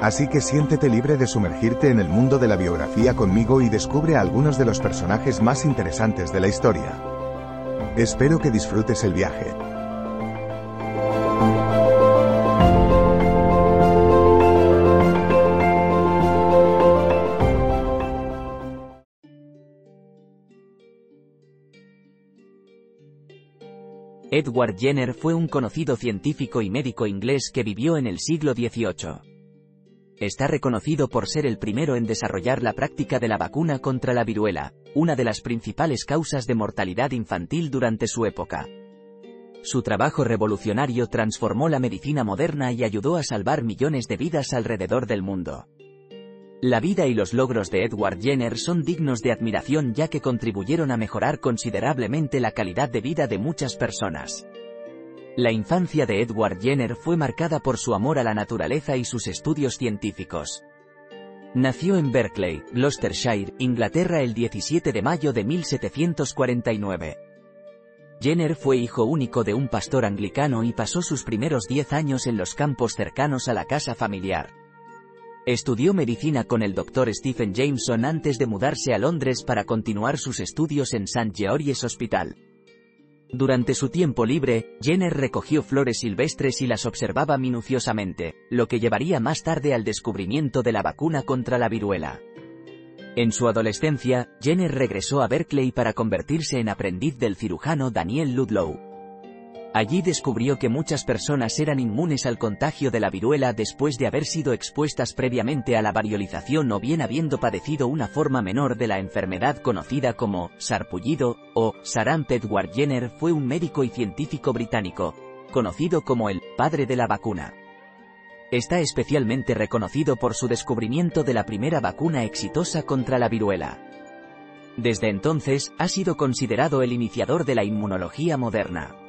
Así que siéntete libre de sumergirte en el mundo de la biografía conmigo y descubre a algunos de los personajes más interesantes de la historia. Espero que disfrutes el viaje. Edward Jenner fue un conocido científico y médico inglés que vivió en el siglo XVIII. Está reconocido por ser el primero en desarrollar la práctica de la vacuna contra la viruela, una de las principales causas de mortalidad infantil durante su época. Su trabajo revolucionario transformó la medicina moderna y ayudó a salvar millones de vidas alrededor del mundo. La vida y los logros de Edward Jenner son dignos de admiración ya que contribuyeron a mejorar considerablemente la calidad de vida de muchas personas. La infancia de Edward Jenner fue marcada por su amor a la naturaleza y sus estudios científicos. Nació en Berkeley, Gloucestershire, Inglaterra el 17 de mayo de 1749. Jenner fue hijo único de un pastor anglicano y pasó sus primeros diez años en los campos cercanos a la casa familiar. Estudió medicina con el Dr. Stephen Jameson antes de mudarse a Londres para continuar sus estudios en St. George's Hospital. Durante su tiempo libre, Jenner recogió flores silvestres y las observaba minuciosamente, lo que llevaría más tarde al descubrimiento de la vacuna contra la viruela. En su adolescencia, Jenner regresó a Berkeley para convertirse en aprendiz del cirujano Daniel Ludlow. Allí descubrió que muchas personas eran inmunes al contagio de la viruela después de haber sido expuestas previamente a la variolización o bien habiendo padecido una forma menor de la enfermedad conocida como sarpullido o saramp. Edward Jenner fue un médico y científico británico, conocido como el padre de la vacuna. Está especialmente reconocido por su descubrimiento de la primera vacuna exitosa contra la viruela. Desde entonces, ha sido considerado el iniciador de la inmunología moderna.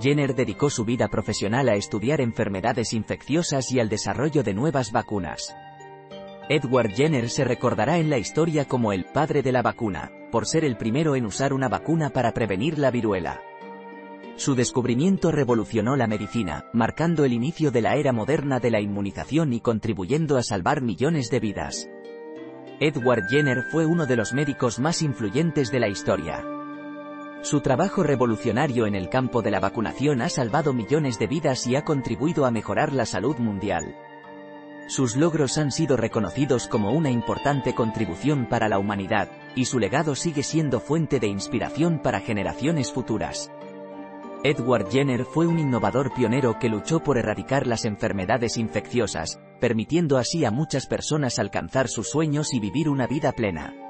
Jenner dedicó su vida profesional a estudiar enfermedades infecciosas y al desarrollo de nuevas vacunas. Edward Jenner se recordará en la historia como el padre de la vacuna, por ser el primero en usar una vacuna para prevenir la viruela. Su descubrimiento revolucionó la medicina, marcando el inicio de la era moderna de la inmunización y contribuyendo a salvar millones de vidas. Edward Jenner fue uno de los médicos más influyentes de la historia. Su trabajo revolucionario en el campo de la vacunación ha salvado millones de vidas y ha contribuido a mejorar la salud mundial. Sus logros han sido reconocidos como una importante contribución para la humanidad, y su legado sigue siendo fuente de inspiración para generaciones futuras. Edward Jenner fue un innovador pionero que luchó por erradicar las enfermedades infecciosas, permitiendo así a muchas personas alcanzar sus sueños y vivir una vida plena.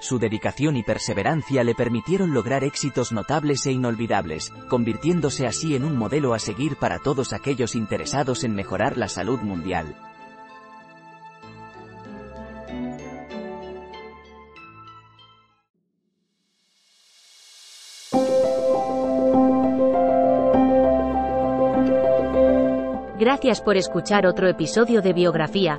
Su dedicación y perseverancia le permitieron lograr éxitos notables e inolvidables, convirtiéndose así en un modelo a seguir para todos aquellos interesados en mejorar la salud mundial. Gracias por escuchar otro episodio de Biografía,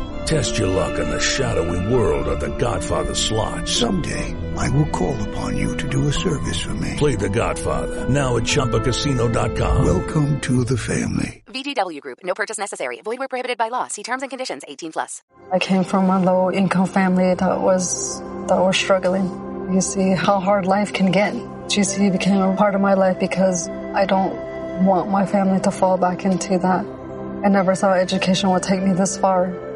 Test your luck in the shadowy world of The Godfather slot. Someday, I will call upon you to do a service for me. Play the Godfather, now at ChumbaCasino.com. Welcome to the family. VGW Group. No purchase necessary. Void where prohibited by law. See terms and conditions. 18 plus. I came from a low income family that was that was struggling. You see how hard life can get. GC became a part of my life because I don't want my family to fall back into that. I never thought education would take me this far.